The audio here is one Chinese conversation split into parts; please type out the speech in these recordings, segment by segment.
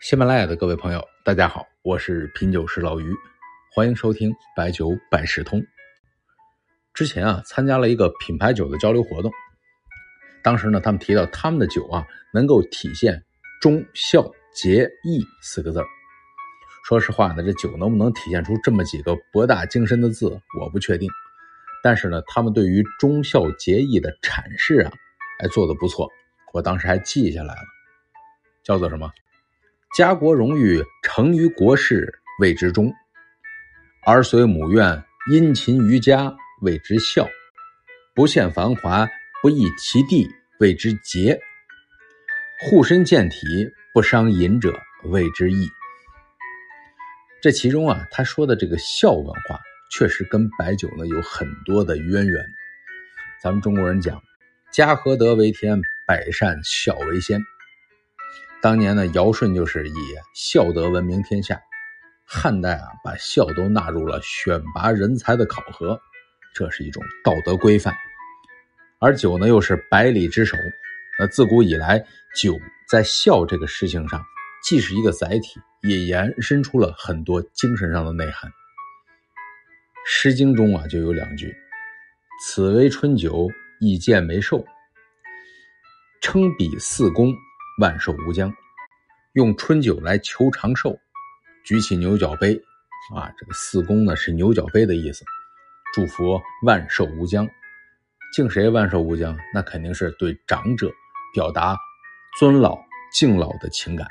喜马拉雅的各位朋友，大家好，我是品酒师老于，欢迎收听白酒百事通。之前啊，参加了一个品牌酒的交流活动，当时呢，他们提到他们的酒啊，能够体现忠孝节义四个字说实话呢，这酒能不能体现出这么几个博大精深的字，我不确定。但是呢，他们对于忠孝节义的阐释啊，还做得不错，我当时还记下来了，叫做什么？家国荣誉成于国事，谓之忠；儿随母愿，殷勤于家，谓之孝；不羡繁华，不异其地，谓之节；护身健体，不伤淫者，谓之义。这其中啊，他说的这个孝文化，确实跟白酒呢有很多的渊源。咱们中国人讲，家和德为天，百善孝为先。当年呢，尧舜就是以孝德闻名天下。汉代啊，把孝都纳入了选拔人才的考核，这是一种道德规范。而酒呢，又是百里之首。那自古以来，酒在孝这个事情上，既是一个载体，也延伸出了很多精神上的内涵。《诗经》中啊，就有两句：“此为春酒，以见为寿，称彼四公。”万寿无疆，用春酒来求长寿，举起牛角杯，啊，这个四公呢是牛角杯的意思，祝福万寿无疆。敬谁万寿无疆？那肯定是对长者表达尊老敬老的情感。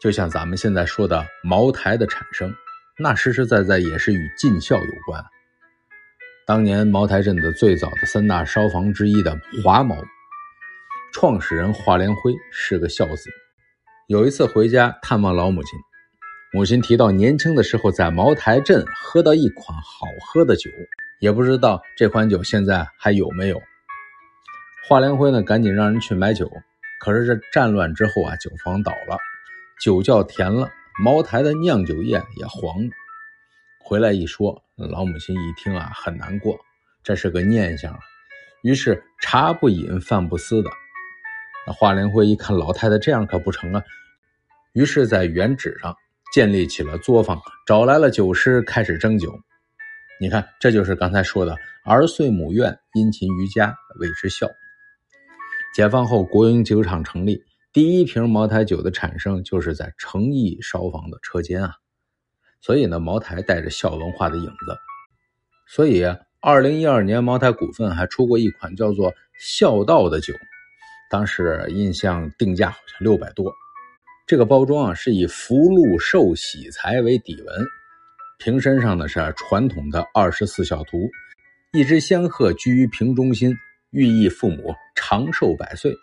就像咱们现在说的茅台的产生，那实实在在也是与尽孝有关。当年茅台镇的最早的三大烧坊之一的华茅。创始人华连辉是个孝子。有一次回家探望老母亲，母亲提到年轻的时候在茅台镇喝到一款好喝的酒，也不知道这款酒现在还有没有。华连辉呢，赶紧让人去买酒。可是这战乱之后啊，酒坊倒了，酒窖填了，茅台的酿酒业也黄了。回来一说，老母亲一听啊，很难过，这是个念想啊。于是茶不饮，饭不思的。那华连辉一看老太太这样可不成啊，于是，在原址上建立起了作坊，找来了酒师，开始蒸酒。你看，这就是刚才说的“儿遂母愿，殷勤于家，谓之孝”。解放后，国营酒厂成立，第一瓶茅台酒的产生就是在诚毅烧坊的车间啊。所以呢，茅台带着孝文化的影子。所以，二零一二年，茅台股份还出过一款叫做“孝道”的酒。当时印象定价好像六百多，这个包装啊是以福禄寿喜财为底纹，瓶身上呢是传统的二十四孝图，一只仙鹤居于瓶中心，寓意父母长寿百岁。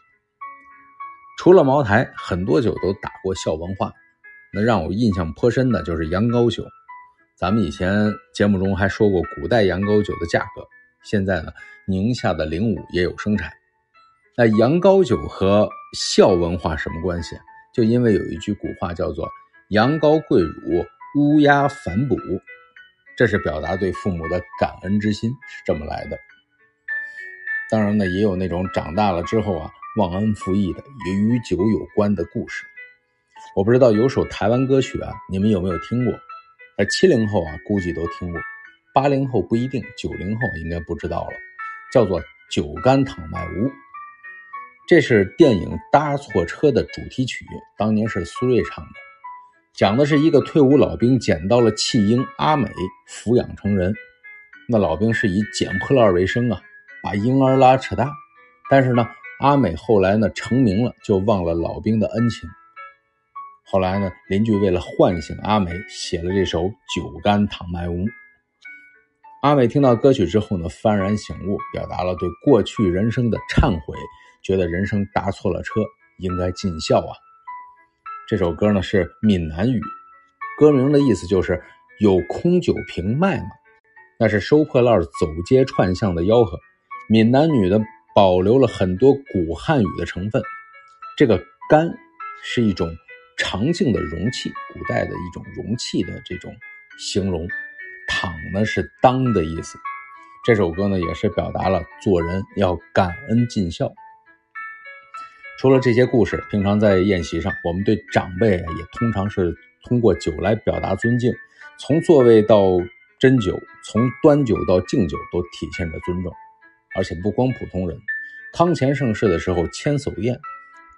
除了茅台，很多酒都打过孝文化，那让我印象颇深的就是羊羔酒。咱们以前节目中还说过古代羊羔酒的价格，现在呢宁夏的灵武也有生产。那羊羔酒和孝文化什么关系？就因为有一句古话叫做“羊羔跪乳，乌鸦反哺”，这是表达对父母的感恩之心，是这么来的。当然呢，也有那种长大了之后啊忘恩负义的，也与酒有关的故事。我不知道有首台湾歌曲啊，你们有没有听过？而七零后啊，估计都听过；八零后不一定，九零后应该不知道了，叫做《酒干倘卖无》。这是电影《搭错车》的主题曲，当年是苏芮唱的，讲的是一个退伍老兵捡到了弃婴阿美，抚养成人。那老兵是以捡破烂为生啊，把婴儿拉扯大。但是呢，阿美后来呢成名了，就忘了老兵的恩情。后来呢，邻居为了唤醒阿美，写了这首《酒干倘卖无》。阿美听到歌曲之后呢，幡然醒悟，表达了对过去人生的忏悔。觉得人生搭错了车，应该尽孝啊！这首歌呢是闽南语，歌名的意思就是有空酒瓶卖吗？那是收破烂走街串巷的吆喝。闽南语呢保留了很多古汉语的成分。这个干是一种长颈的容器，古代的一种容器的这种形容。躺呢是当的意思。这首歌呢也是表达了做人要感恩尽孝。除了这些故事，平常在宴席上，我们对长辈啊也通常是通过酒来表达尊敬。从座位到斟酒，从端酒到敬酒，都体现着尊重。而且不光普通人，康乾盛世的时候，千叟宴，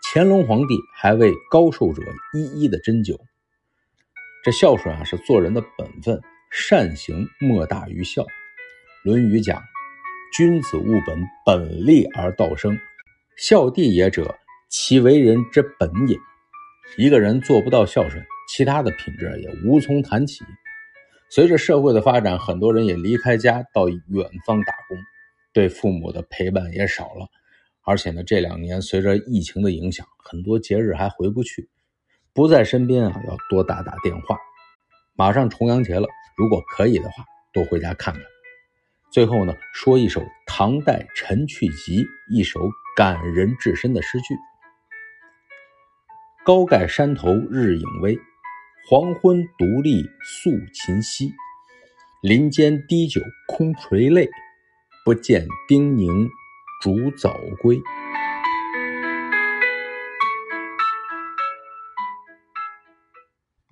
乾隆皇帝还为高寿者一一的斟酒。这孝顺啊，是做人的本分，善行莫大于孝。《论语》讲：“君子务本，本立而道生。孝弟也者。”其为人之本也。一个人做不到孝顺，其他的品质也无从谈起。随着社会的发展，很多人也离开家到远方打工，对父母的陪伴也少了。而且呢，这两年随着疫情的影响，很多节日还回不去，不在身边啊，要多打打电话。马上重阳节了，如果可以的话，多回家看看。最后呢，说一首唐代陈去疾一首感人至深的诗句。高盖山头日影微，黄昏独立宿秦溪。林间滴酒空垂泪，不见丁宁逐早归。